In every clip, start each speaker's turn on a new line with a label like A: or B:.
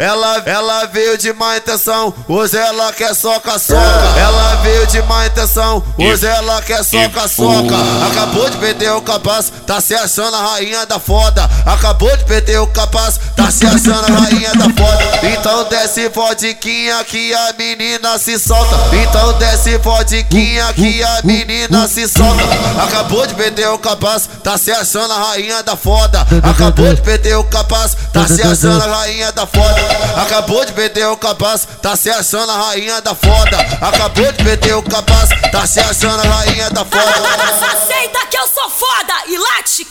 A: Ela, ela veio de má intenção, hoje ela quer soca soca. Ela veio de má intenção, hoje ela quer soca soca. Acabou de perder o capaz, tá se achando a rainha da foda. Acabou de perder o capaz, tá se achando a rainha da foda. Então desce vodquinha que a menina se solta. Então desce vodquinha que a menina se solta. Acabou de perder o capaz, tá se achando a rainha da foda. Acabou de perder o capaz, tá se achando a rainha da foda. Acabou de perder o capaz, tá se achando a rainha da foda. Acabou de perder o capaz, tá se achando a rainha da foda.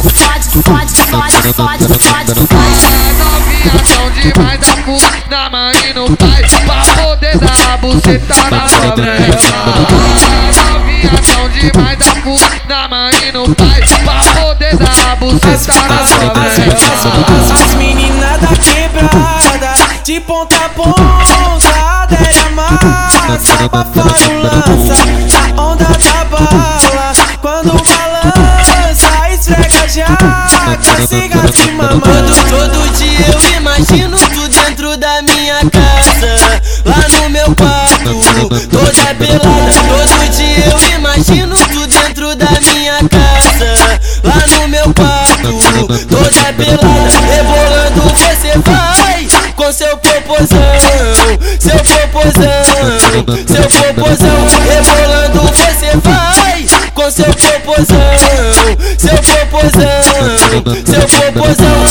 B: fode, fode, fode, fode,
C: novinha tão demais da cu na mãe e no pai Pra poder dar a buceta na favela Novinha tão demais da cu na mãe e no pai Pra poder dar a buceta na favela
D: As meninas da quebrada, de ponta a ponta, dela massa, abafando lança, siga se mamando.
E: Todo, todo dia eu imagino tu dentro da minha casa, lá no meu quarto, toda pelada. Todo dia eu imagino tu dentro da minha casa, lá no meu quarto, toda pelada. Rebolando você vai com seu popozão, seu popozão, seu popozão. Rebolando você vai com seu popozão, seu popozão, seu popozão.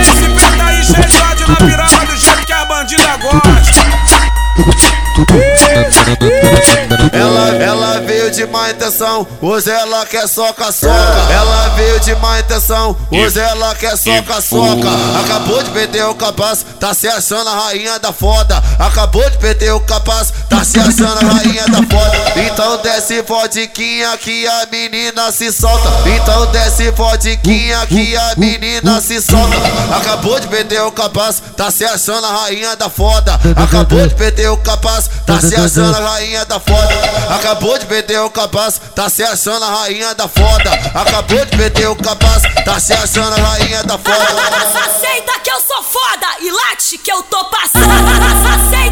D: Esse peta aí cheio de
A: de má intenção, hoje ela quer soca soca. Ela veio de má intenção, hoje ela quer soca soca. Acabou de perder o capaz, tá se achando a rainha da foda. Acabou de perder o capaz, tá se achando a rainha da foda. Então desce vodquinha que a menina se solta. Então desce vodquinha que a menina se solta. Acabou de perder o capaz, tá se achando a rainha da foda. Acabou de perder o capaz, tá se achando a rainha da foda. Acabou de perder o capaz, tá se achando a rainha da foda. Acabou de perder o capaz, tá se achando a rainha da foda.
B: Aceita que eu sou foda e late que eu tô passando. Aceita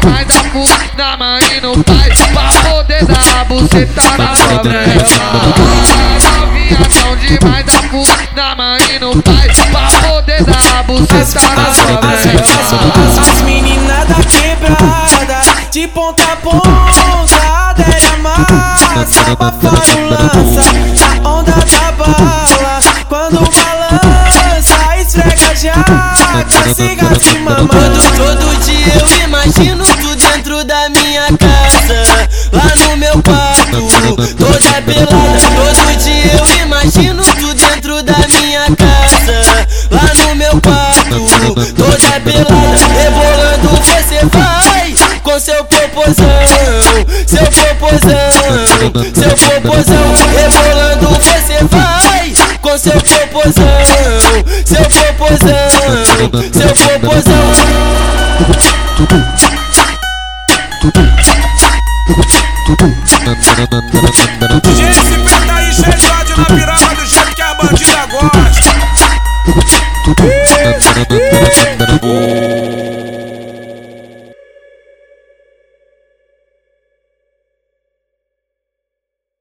C: demais da cu na mãe e no pai Pra poder dar a buceta na favela Novinha demais da cu na mãe e no pai Pra poder dar a buceta na favela
D: As meninas da quebrada, de ponta a ponta, dela massa, abafando lança, a onda da bala, quando balança, siga se mamando.
E: Todo, dia eu imagino tu dentro da minha casa, lá no meu quarto, toda pelada. Todo dia eu imagino tu dentro da minha casa, lá no meu quarto, toda pelada. Rebolando você vai com seu popozão, seu popozão, seu popozão. Rebolando você vai com seu popozão, seu popozão, seu popozão.
D: tudo tá enxergado na tudo do jeito que tudo bandida gosta.